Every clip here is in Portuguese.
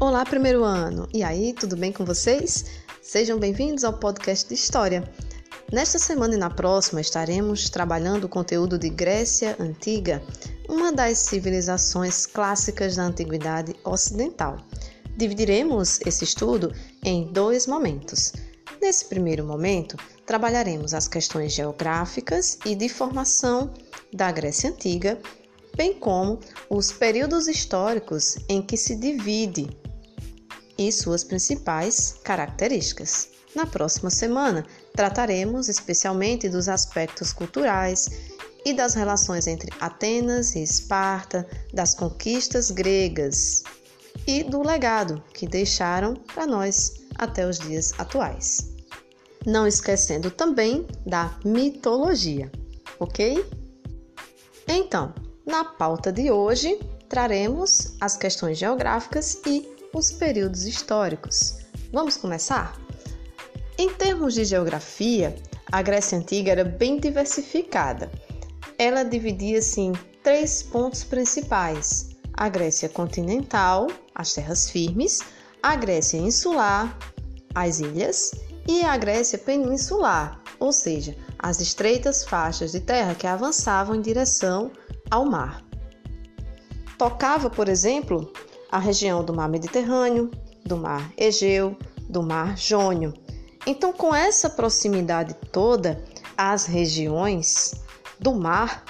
Olá, primeiro ano! E aí, tudo bem com vocês? Sejam bem-vindos ao podcast de História. Nesta semana e na próxima estaremos trabalhando o conteúdo de Grécia Antiga, uma das civilizações clássicas da Antiguidade Ocidental. Dividiremos esse estudo em dois momentos. Nesse primeiro momento, trabalharemos as questões geográficas e de formação da Grécia Antiga, bem como os períodos históricos em que se divide e suas principais características. Na próxima semana, trataremos especialmente dos aspectos culturais e das relações entre Atenas e Esparta, das conquistas gregas e do legado que deixaram para nós até os dias atuais. Não esquecendo também da mitologia, ok? Então, na pauta de hoje, traremos as questões geográficas e os períodos históricos. Vamos começar? Em termos de geografia, a Grécia Antiga era bem diversificada. Ela dividia-se em três pontos principais: a Grécia continental, as terras firmes, a Grécia insular, as ilhas, e a Grécia peninsular, ou seja, as estreitas faixas de terra que avançavam em direção ao mar. Tocava, por exemplo, a região do mar Mediterrâneo, do mar Egeu, do mar Jônio. Então, com essa proximidade toda, as regiões do mar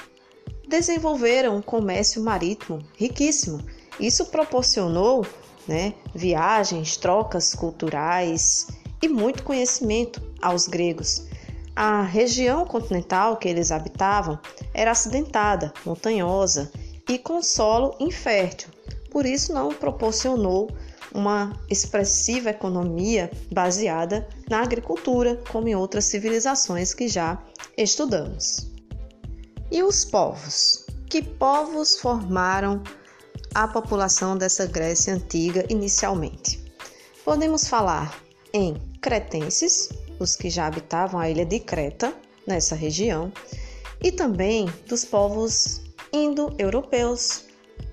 desenvolveram um comércio marítimo riquíssimo. Isso proporcionou né, viagens, trocas culturais e muito conhecimento aos gregos. A região continental que eles habitavam era acidentada, montanhosa e com solo infértil, por isso não proporcionou uma expressiva economia baseada na agricultura, como em outras civilizações que já estudamos. E os povos? Que povos formaram a população dessa Grécia antiga inicialmente? Podemos falar em cretenses, os que já habitavam a ilha de Creta, nessa região, e também dos povos indo-europeus,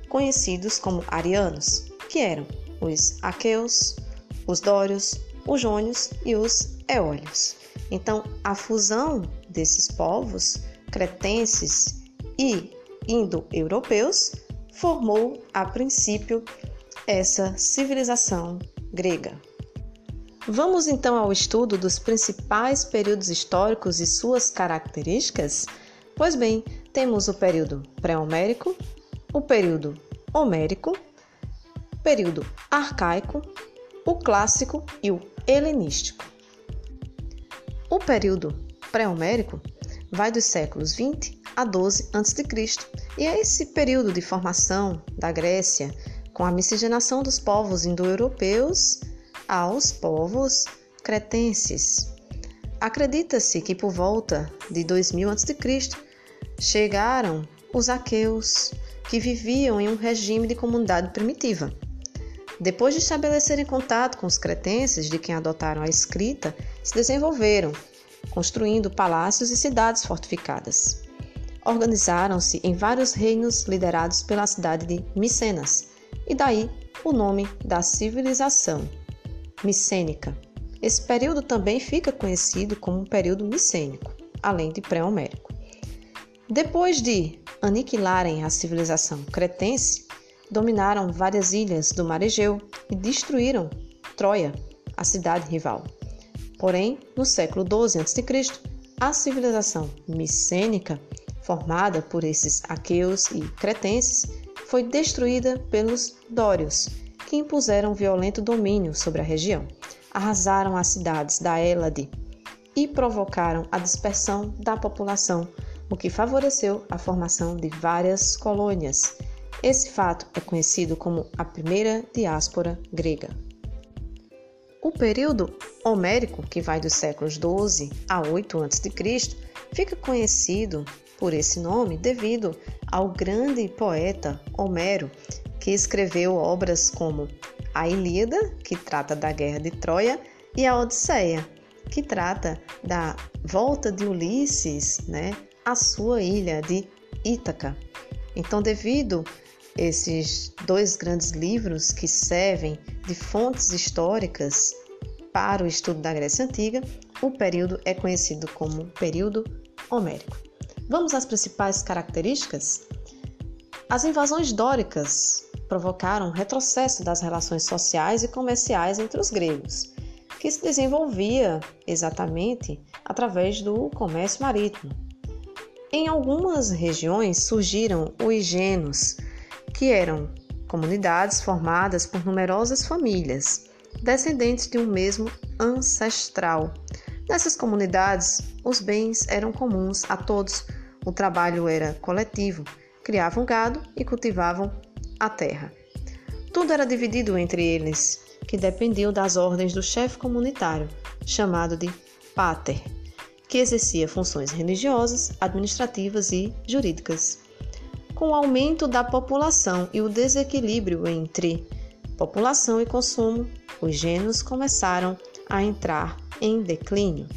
conhecidos como arianos, que eram os aqueus, os dórios, os jônios e os eólios. Então, a fusão desses povos cretenses e indo-europeus formou, a princípio, essa civilização grega. Vamos então ao estudo dos principais períodos históricos e suas características? Pois bem, temos o período pré-homérico, o período homérico, período arcaico, o clássico e o helenístico. O período pré-homérico vai dos séculos 20 a 12 a.C. e é esse período de formação da Grécia com a miscigenação dos povos indo-europeus aos povos cretenses. Acredita-se que por volta de 2000 a.C. chegaram os aqueus, que viviam em um regime de comunidade primitiva. Depois de estabelecerem contato com os cretenses, de quem adotaram a escrita, se desenvolveram, construindo palácios e cidades fortificadas. Organizaram-se em vários reinos liderados pela cidade de Micenas, e daí o nome da civilização micênica. Esse período também fica conhecido como um período micênico, além de pré-homérico. Depois de aniquilarem a civilização cretense, dominaram várias ilhas do mar Egeu e destruíram Troia, a cidade rival. Porém, no século XII a.C., a civilização micênica, formada por esses aqueus e cretenses, foi destruída pelos dórios, que impuseram violento domínio sobre a região, arrasaram as cidades da Hélade e provocaram a dispersão da população, o que favoreceu a formação de várias colônias. Esse fato é conhecido como a primeira diáspora grega. O período homérico, que vai dos séculos 12 a 8 a.C., fica conhecido por esse nome devido ao grande poeta Homero, que escreveu obras como a Ilíada, que trata da guerra de Troia, e a Odisseia, que trata da volta de Ulisses né, à sua ilha de Ítaca. Então, devido esses dois grandes livros que servem de fontes históricas para o estudo da Grécia Antiga, o período é conhecido como período homérico. Vamos às principais características? As invasões dóricas provocaram um retrocesso das relações sociais e comerciais entre os gregos, que se desenvolvia exatamente através do comércio marítimo. Em algumas regiões surgiram os genos, que eram comunidades formadas por numerosas famílias, descendentes de um mesmo ancestral. Nessas comunidades, os bens eram comuns a todos, o trabalho era coletivo, criavam gado e cultivavam a terra. Tudo era dividido entre eles, que dependiam das ordens do chefe comunitário, chamado de pater, que exercia funções religiosas, administrativas e jurídicas. Com o aumento da população e o desequilíbrio entre população e consumo, os gênios começaram a entrar em declínio.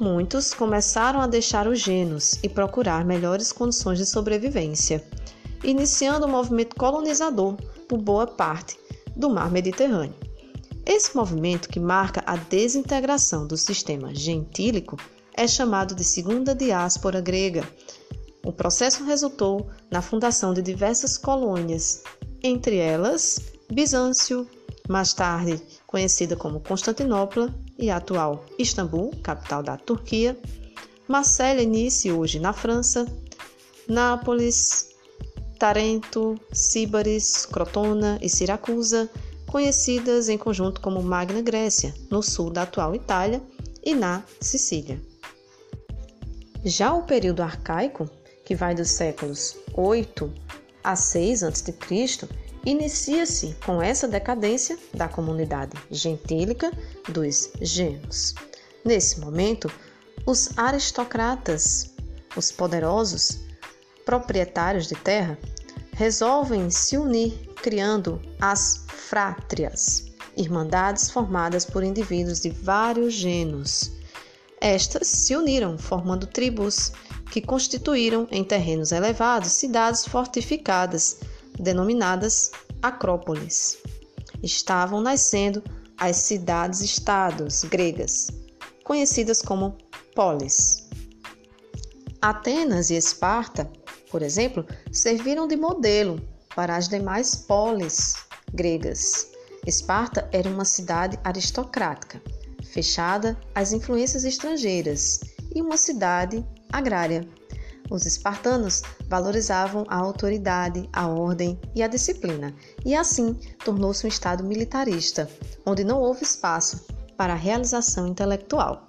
Muitos começaram a deixar os gênios e procurar melhores condições de sobrevivência iniciando o um movimento colonizador por boa parte do mar Mediterrâneo. Esse movimento, que marca a desintegração do sistema gentílico, é chamado de Segunda Diáspora Grega. O processo resultou na fundação de diversas colônias, entre elas Bizâncio, mais tarde conhecida como Constantinopla e atual Istambul, capital da Turquia, Marselha, início hoje na França, Nápoles, Tarento, Síbaris, Crotona e Siracusa, conhecidas em conjunto como Magna Grécia, no sul da atual Itália e na Sicília. Já o período arcaico, que vai dos séculos 8 a 6 a.C., inicia-se com essa decadência da comunidade gentílica dos gênios. Nesse momento, os aristocratas, os poderosos, proprietários de terra, resolvem se unir, criando as frátrias, irmandades formadas por indivíduos de vários gêneros. Estas se uniram, formando tribos que constituíram em terrenos elevados cidades fortificadas, denominadas acrópolis. Estavam nascendo as cidades-estados gregas, conhecidas como polis. Atenas e Esparta por exemplo, serviram de modelo para as demais polis gregas. Esparta era uma cidade aristocrática, fechada às influências estrangeiras, e uma cidade agrária. Os espartanos valorizavam a autoridade, a ordem e a disciplina, e assim tornou-se um estado militarista, onde não houve espaço para a realização intelectual.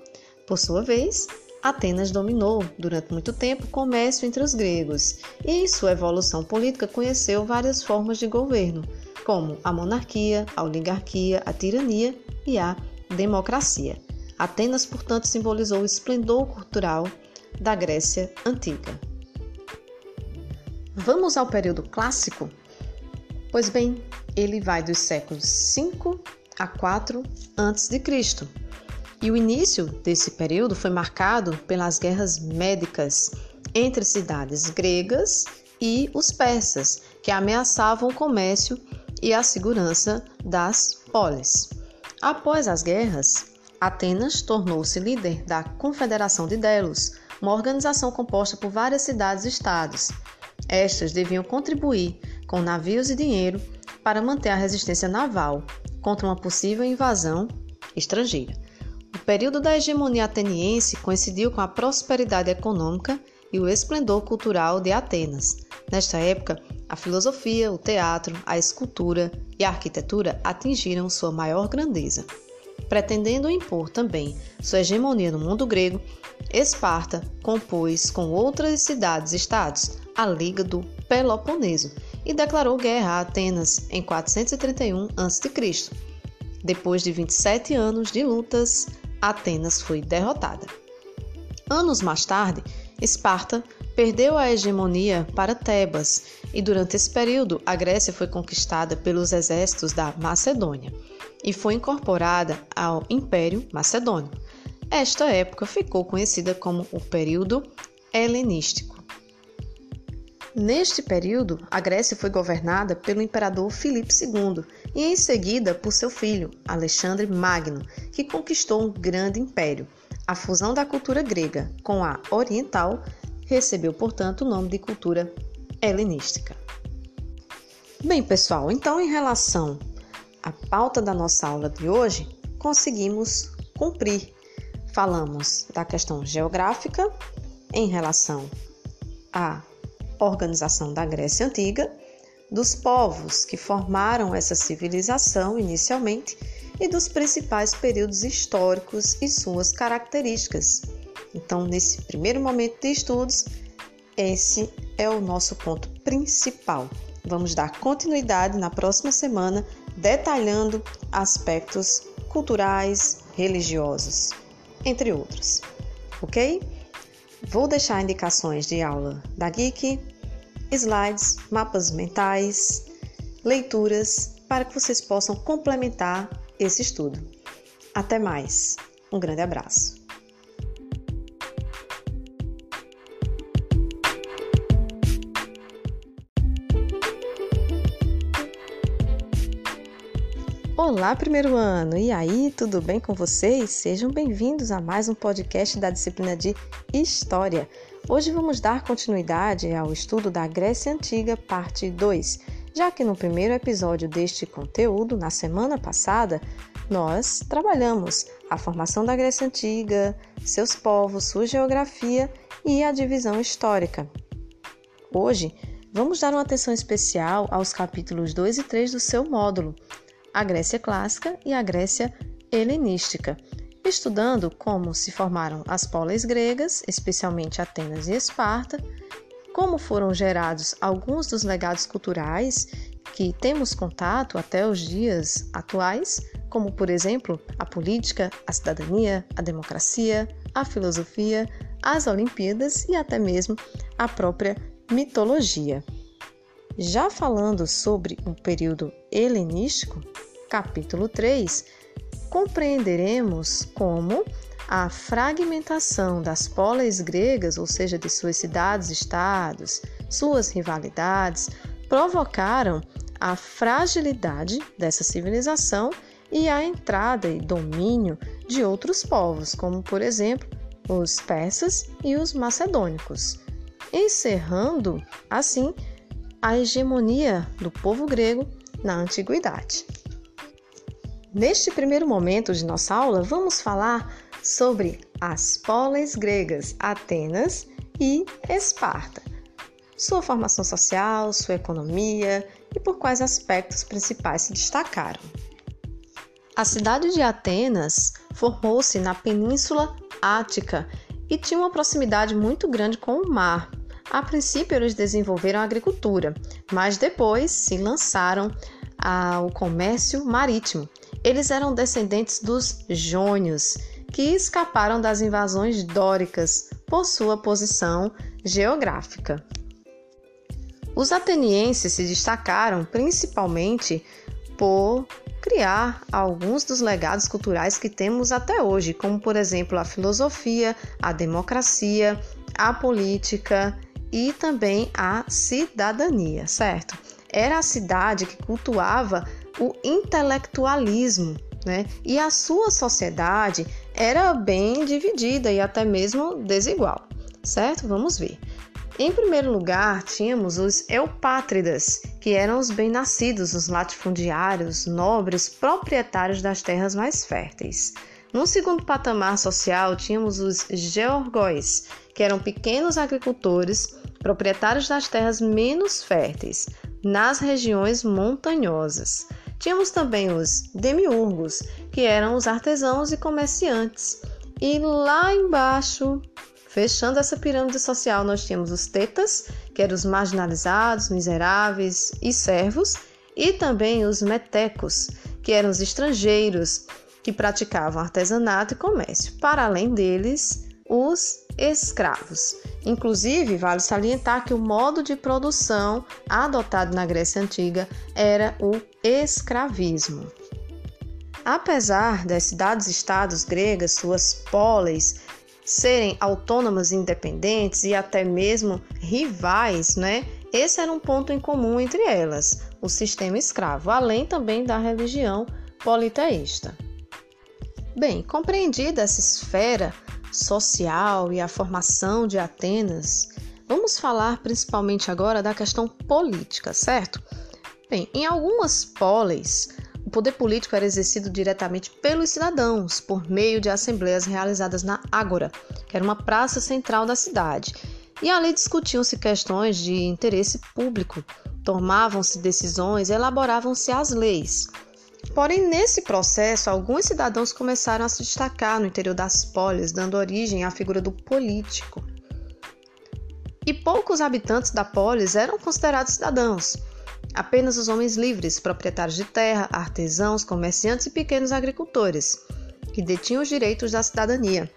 Por sua vez, Atenas dominou durante muito tempo o comércio entre os gregos e, em sua evolução política, conheceu várias formas de governo, como a monarquia, a oligarquia, a tirania e a democracia. Atenas, portanto, simbolizou o esplendor cultural da Grécia antiga. Vamos ao período clássico? Pois bem, ele vai dos séculos 5 a 4 a.C. E o início desse período foi marcado pelas guerras médicas entre cidades gregas e os persas, que ameaçavam o comércio e a segurança das polis. Após as guerras, Atenas tornou-se líder da Confederação de Delos, uma organização composta por várias cidades-estados. Estas deviam contribuir com navios e dinheiro para manter a resistência naval contra uma possível invasão estrangeira. Período da hegemonia ateniense coincidiu com a prosperidade econômica e o esplendor cultural de Atenas. Nesta época, a filosofia, o teatro, a escultura e a arquitetura atingiram sua maior grandeza. Pretendendo impor também sua hegemonia no mundo grego, Esparta compôs com outras cidades-estados a Liga do Peloponeso e declarou guerra a Atenas em 431 a.C. Depois de 27 anos de lutas, Atenas foi derrotada. Anos mais tarde, Esparta perdeu a hegemonia para Tebas e durante esse período a Grécia foi conquistada pelos exércitos da Macedônia e foi incorporada ao Império Macedônio. Esta época ficou conhecida como o período helenístico. Neste período, a Grécia foi governada pelo imperador Filipe II e em seguida por seu filho, Alexandre Magno, que conquistou um grande império. A fusão da cultura grega com a oriental recebeu, portanto, o nome de cultura helenística. Bem, pessoal, então em relação à pauta da nossa aula de hoje, conseguimos cumprir. Falamos da questão geográfica em relação à organização da Grécia Antiga, dos povos que formaram essa civilização inicialmente e dos principais períodos históricos e suas características. Então, nesse primeiro momento de estudos, esse é o nosso ponto principal. Vamos dar continuidade na próxima semana, detalhando aspectos culturais, religiosos, entre outros. Ok? Vou deixar indicações de aula da Geek, slides, mapas mentais, leituras para que vocês possam complementar esse estudo. Até mais. Um grande abraço. Olá, primeiro ano! E aí, tudo bem com vocês? Sejam bem-vindos a mais um podcast da disciplina de História. Hoje vamos dar continuidade ao estudo da Grécia Antiga, parte 2, já que no primeiro episódio deste conteúdo, na semana passada, nós trabalhamos a formação da Grécia Antiga, seus povos, sua geografia e a divisão histórica. Hoje, vamos dar uma atenção especial aos capítulos 2 e 3 do seu módulo a Grécia clássica e a Grécia helenística, estudando como se formaram as polis gregas, especialmente Atenas e Esparta, como foram gerados alguns dos legados culturais que temos contato até os dias atuais, como por exemplo a política, a cidadania, a democracia, a filosofia, as Olimpíadas e até mesmo a própria mitologia. Já falando sobre o período helenístico, capítulo 3, compreenderemos como a fragmentação das polis gregas, ou seja, de suas cidades-estados, suas rivalidades, provocaram a fragilidade dessa civilização e a entrada e domínio de outros povos, como por exemplo os persas e os macedônicos, encerrando assim a hegemonia do povo grego na antiguidade. Neste primeiro momento de nossa aula, vamos falar sobre as polis gregas, Atenas e Esparta, sua formação social, sua economia e por quais aspectos principais se destacaram. A cidade de Atenas formou-se na Península Ática e tinha uma proximidade muito grande com o mar. A princípio, eles desenvolveram a agricultura, mas depois se lançaram ao comércio marítimo eles eram descendentes dos jônios, que escaparam das invasões dóricas por sua posição geográfica. Os atenienses se destacaram principalmente por criar alguns dos legados culturais que temos até hoje, como por exemplo a filosofia, a democracia, a política e também a cidadania, certo? Era a cidade que cultuava o intelectualismo, né? E a sua sociedade era bem dividida e até mesmo desigual, certo? Vamos ver. Em primeiro lugar, tínhamos os eupátridas, que eram os bem-nascidos, os latifundiários, nobres, proprietários das terras mais férteis. No segundo patamar social, tínhamos os georgóis, que eram pequenos agricultores, proprietários das terras menos férteis, nas regiões montanhosas. Tínhamos também os demiurgos, que eram os artesãos e comerciantes. E lá embaixo, fechando essa pirâmide social, nós tínhamos os tetas, que eram os marginalizados, miseráveis e servos, e também os metecos, que eram os estrangeiros que praticavam artesanato e comércio. Para além deles, os escravos. Inclusive, vale salientar que o modo de produção adotado na Grécia Antiga era o escravismo. Apesar das cidades-estados gregas, suas polis, serem autônomas independentes e até mesmo rivais, né, esse era um ponto em comum entre elas, o sistema escravo, além também da religião politeísta. Bem, compreendida essa esfera social e a formação de Atenas, vamos falar principalmente agora da questão política, certo? Bem, em algumas polis, o poder político era exercido diretamente pelos cidadãos, por meio de assembleias realizadas na Ágora, que era uma praça central da cidade. E ali discutiam-se questões de interesse público, tomavam-se decisões, elaboravam-se as leis. Porém, nesse processo, alguns cidadãos começaram a se destacar no interior das polis, dando origem à figura do político. E poucos habitantes da polis eram considerados cidadãos. Apenas os homens livres, proprietários de terra, artesãos, comerciantes e pequenos agricultores, que detinham os direitos da cidadania.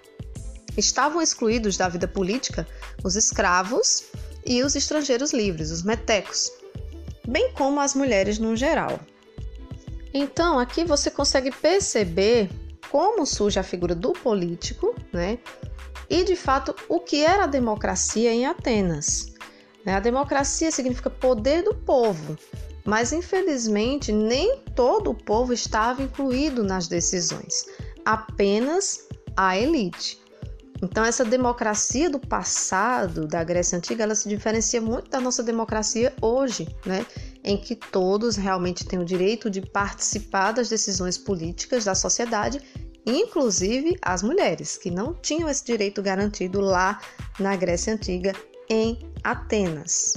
Estavam excluídos da vida política os escravos e os estrangeiros livres, os metecos, bem como as mulheres no geral. Então, aqui você consegue perceber como surge a figura do político, né? E de fato, o que era a democracia em Atenas. Né? A democracia significa poder do povo, mas infelizmente nem todo o povo estava incluído nas decisões, apenas a elite. Então, essa democracia do passado, da Grécia Antiga, ela se diferencia muito da nossa democracia hoje, né? Em que todos realmente têm o direito de participar das decisões políticas da sociedade, inclusive as mulheres, que não tinham esse direito garantido lá na Grécia Antiga, em Atenas.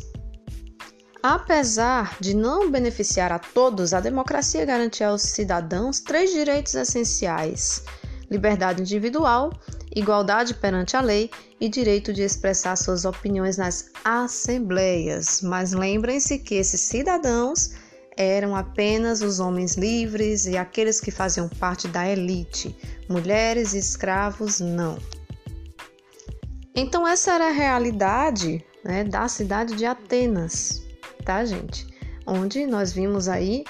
Apesar de não beneficiar a todos, a democracia garantia aos cidadãos três direitos essenciais: liberdade individual, igualdade perante a lei e direito de expressar suas opiniões nas assembleias. Mas lembrem-se que esses cidadãos eram apenas os homens livres e aqueles que faziam parte da elite. Mulheres e escravos não. Então essa era a realidade né, da cidade de Atenas, tá, gente? Onde nós vimos aí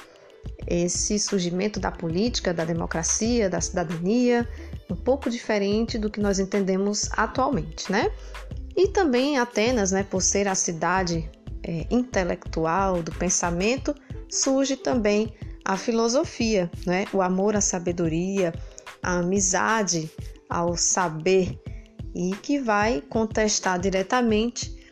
esse surgimento da política, da democracia, da cidadania, um pouco diferente do que nós entendemos atualmente, né? E também Atenas, né, por ser a cidade é, intelectual do pensamento, surge também a filosofia, né? O amor à sabedoria, a amizade ao saber e que vai contestar diretamente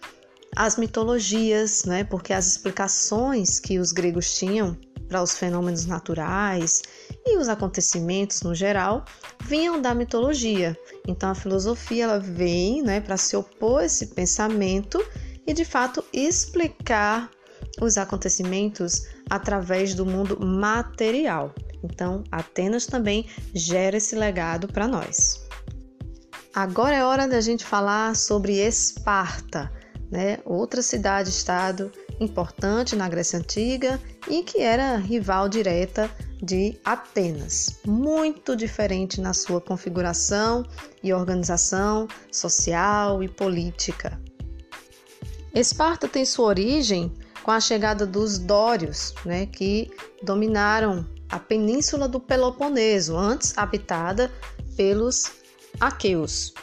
as mitologias, né? Porque as explicações que os gregos tinham para os fenômenos naturais e os acontecimentos no geral vinham da mitologia. Então a filosofia ela vem né, para se opor a esse pensamento e de fato explicar os acontecimentos através do mundo material. Então Atenas também gera esse legado para nós. Agora é hora da gente falar sobre Esparta, né? outra cidade-estado importante na Grécia Antiga e que era rival direta de Atenas, muito diferente na sua configuração e organização social e política. Esparta tem sua origem com a chegada dos Dórios, né, que dominaram a península do Peloponeso, antes habitada pelos aqueus.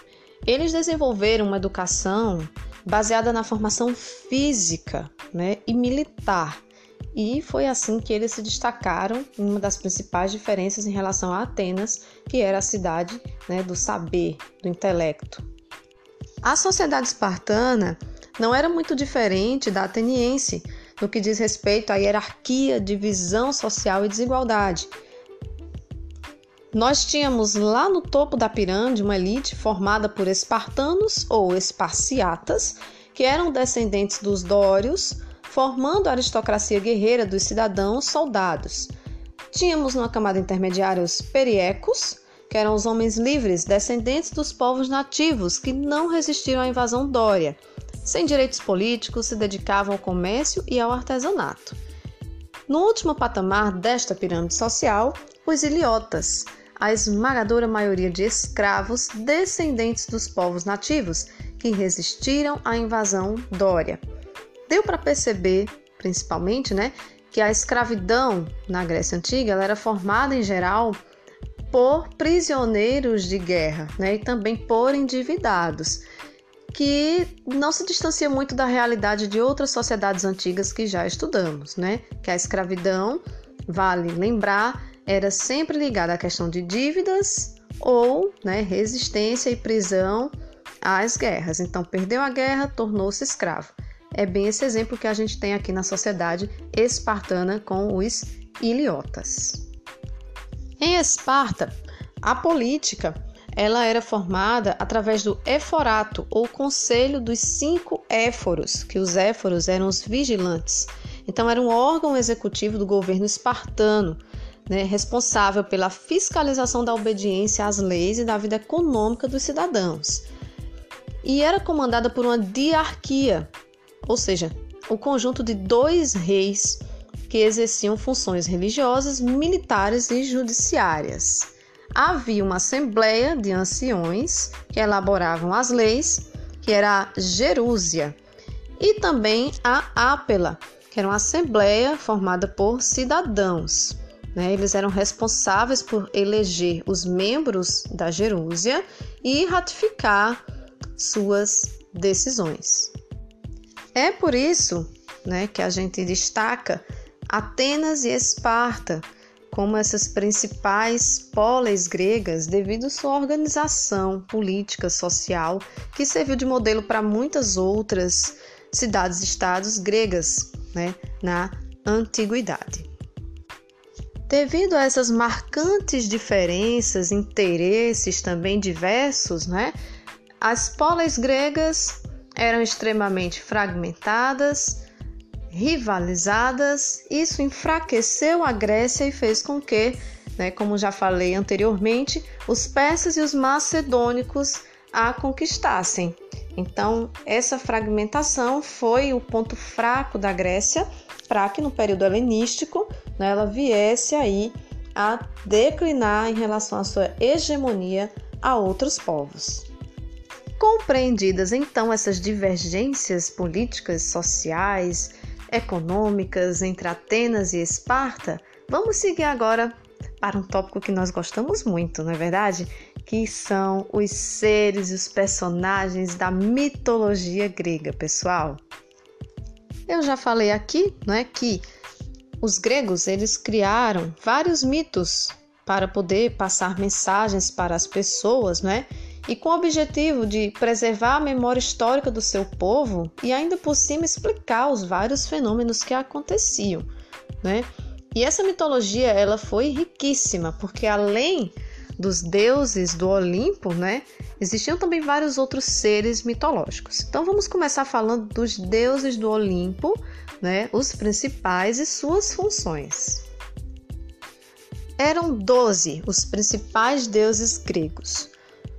Eles desenvolveram uma educação baseada na formação física né, e militar. E foi assim que eles se destacaram em uma das principais diferenças em relação a Atenas, que era a cidade né, do saber, do intelecto. A sociedade espartana não era muito diferente da ateniense no que diz respeito à hierarquia, divisão social e desigualdade. Nós tínhamos lá no topo da pirâmide uma elite formada por espartanos ou esparciatas, que eram descendentes dos dórios, formando a aristocracia guerreira dos cidadãos soldados. Tínhamos numa camada intermediária os periecos, que eram os homens livres, descendentes dos povos nativos que não resistiram à invasão dória. Sem direitos políticos, se dedicavam ao comércio e ao artesanato. No último patamar desta pirâmide social, os iliotas, a esmagadora maioria de escravos descendentes dos povos nativos que resistiram à invasão dória. Deu para perceber, principalmente, né, que a escravidão na Grécia Antiga era formada em geral por prisioneiros de guerra né, e também por endividados, que não se distancia muito da realidade de outras sociedades antigas que já estudamos, né? Que a escravidão, vale lembrar, era sempre ligada à questão de dívidas ou né, resistência e prisão às guerras. Então, perdeu a guerra, tornou-se escravo. É bem esse exemplo que a gente tem aqui na sociedade espartana com os iliotas. Em Esparta, a política ela era formada através do Éforato, ou Conselho dos Cinco Éforos, que os Éforos eram os vigilantes. Então, era um órgão executivo do governo espartano, né, responsável pela fiscalização da obediência às leis e da vida econômica dos cidadãos. E era comandada por uma diarquia, ou seja, o conjunto de dois reis que exerciam funções religiosas, militares e judiciárias havia uma assembleia de anciões que elaboravam as leis, que era a Jerúsia, e também a Ápela, que era uma assembleia formada por cidadãos. Né? Eles eram responsáveis por eleger os membros da Jerúsia e ratificar suas decisões. É por isso né, que a gente destaca Atenas e Esparta como essas principais polis gregas devido sua organização política, social, que serviu de modelo para muitas outras cidades-estados gregas né, na antiguidade. Devido a essas marcantes diferenças, interesses também diversos, né, as polis gregas eram extremamente fragmentadas, rivalizadas, isso enfraqueceu a Grécia e fez com que, né, como já falei anteriormente, os persas e os macedônicos a conquistassem. Então, essa fragmentação foi o ponto fraco da Grécia para que no período helenístico né, ela viesse aí a declinar em relação à sua hegemonia a outros povos. Compreendidas então essas divergências políticas, sociais, econômicas entre Atenas e Esparta, vamos seguir agora para um tópico que nós gostamos muito, não é verdade? Que são os seres e os personagens da mitologia grega, pessoal. Eu já falei aqui, não é, que os gregos eles criaram vários mitos para poder passar mensagens para as pessoas, não é? e com o objetivo de preservar a memória histórica do seu povo e ainda por cima explicar os vários fenômenos que aconteciam, né? E essa mitologia ela foi riquíssima, porque além dos deuses do Olimpo, né, existiam também vários outros seres mitológicos. Então vamos começar falando dos deuses do Olimpo, né, os principais e suas funções. Eram doze os principais deuses gregos.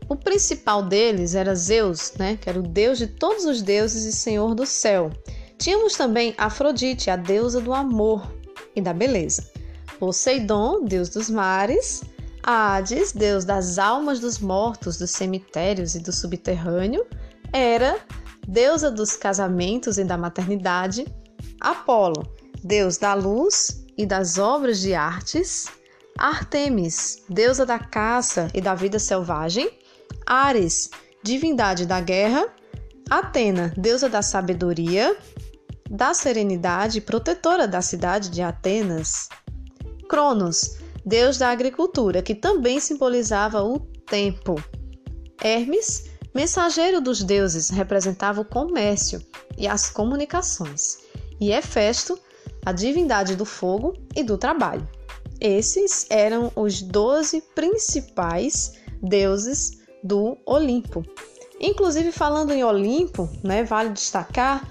O principal deles era Zeus, né, que era o deus de todos os deuses e senhor do céu. Tínhamos também Afrodite, a deusa do amor e da beleza. Poseidon, deus dos mares. Hades, deus das almas dos mortos, dos cemitérios e do subterrâneo. Hera, deusa dos casamentos e da maternidade. Apolo, deus da luz e das obras de artes. Artemis, deusa da caça e da vida selvagem. Ares, divindade da guerra, Atena, deusa da sabedoria, da serenidade, protetora da cidade de Atenas, Cronos, deus da agricultura, que também simbolizava o tempo, Hermes, mensageiro dos deuses, representava o comércio e as comunicações, e Hefesto, a divindade do fogo e do trabalho. Esses eram os doze principais deuses do Olimpo. Inclusive, falando em Olimpo, né, vale destacar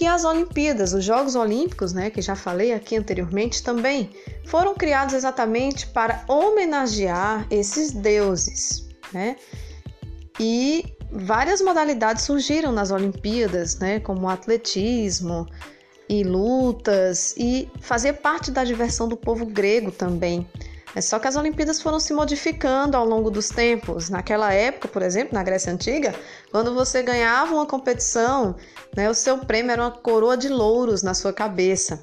que as Olimpíadas, os Jogos Olímpicos, né, que já falei aqui anteriormente também, foram criados exatamente para homenagear esses deuses, né? E várias modalidades surgiram nas Olimpíadas, né, como atletismo e lutas, e fazer parte da diversão do povo grego também. É só que as Olimpíadas foram se modificando ao longo dos tempos. Naquela época, por exemplo, na Grécia Antiga, quando você ganhava uma competição, né, o seu prêmio era uma coroa de louros na sua cabeça.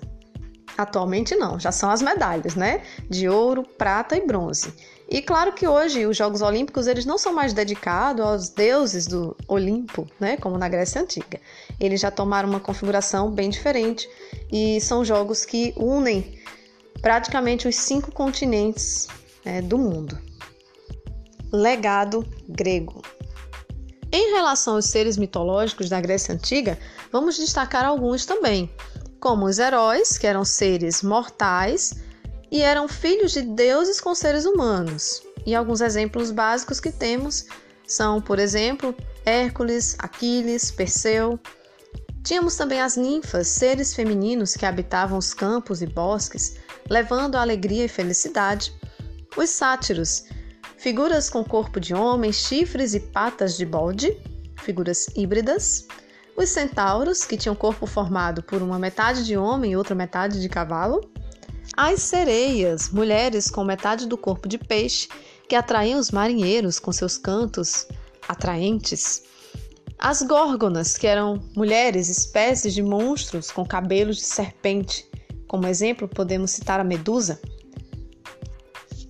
Atualmente não, já são as medalhas, né? De ouro, prata e bronze. E claro que hoje os Jogos Olímpicos eles não são mais dedicados aos deuses do Olimpo, né, como na Grécia Antiga. Eles já tomaram uma configuração bem diferente e são jogos que unem praticamente os cinco continentes né, do mundo. Legado grego. Em relação aos seres mitológicos da Grécia Antiga, vamos destacar alguns também, como os heróis, que eram seres mortais e eram filhos de deuses com seres humanos. E alguns exemplos básicos que temos são, por exemplo, Hércules, Aquiles, Perseu. Tínhamos também as ninfas, seres femininos que habitavam os campos e bosques, levando alegria e felicidade. Os sátiros, figuras com corpo de homem, chifres e patas de bode, figuras híbridas. Os centauros, que tinham corpo formado por uma metade de homem e outra metade de cavalo. As sereias, mulheres com metade do corpo de peixe, que atraíam os marinheiros com seus cantos atraentes. As górgonas, que eram mulheres, espécies de monstros com cabelos de serpente. Como exemplo, podemos citar a medusa.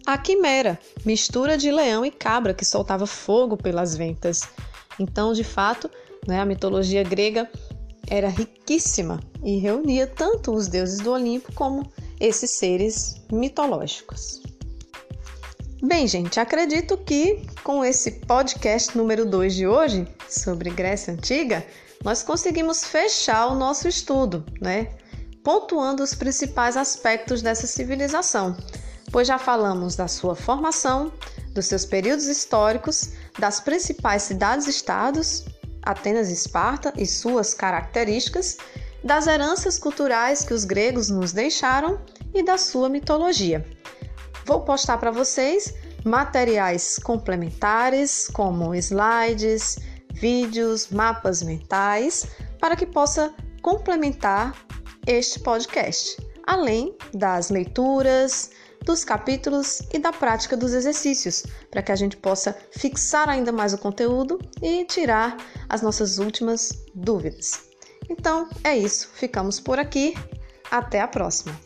A quimera, mistura de leão e cabra que soltava fogo pelas ventas. Então, de fato, né, a mitologia grega era riquíssima e reunia tanto os deuses do Olimpo como esses seres mitológicos. Bem, gente, acredito que com esse podcast número 2 de hoje, sobre Grécia Antiga, nós conseguimos fechar o nosso estudo, né? Pontuando os principais aspectos dessa civilização, pois já falamos da sua formação, dos seus períodos históricos, das principais cidades-estados, Atenas e Esparta e suas características das heranças culturais que os gregos nos deixaram e da sua mitologia. Vou postar para vocês materiais complementares, como slides, vídeos, mapas mentais, para que possa complementar este podcast, além das leituras, dos capítulos e da prática dos exercícios, para que a gente possa fixar ainda mais o conteúdo e tirar as nossas últimas dúvidas. Então é isso, ficamos por aqui. Até a próxima!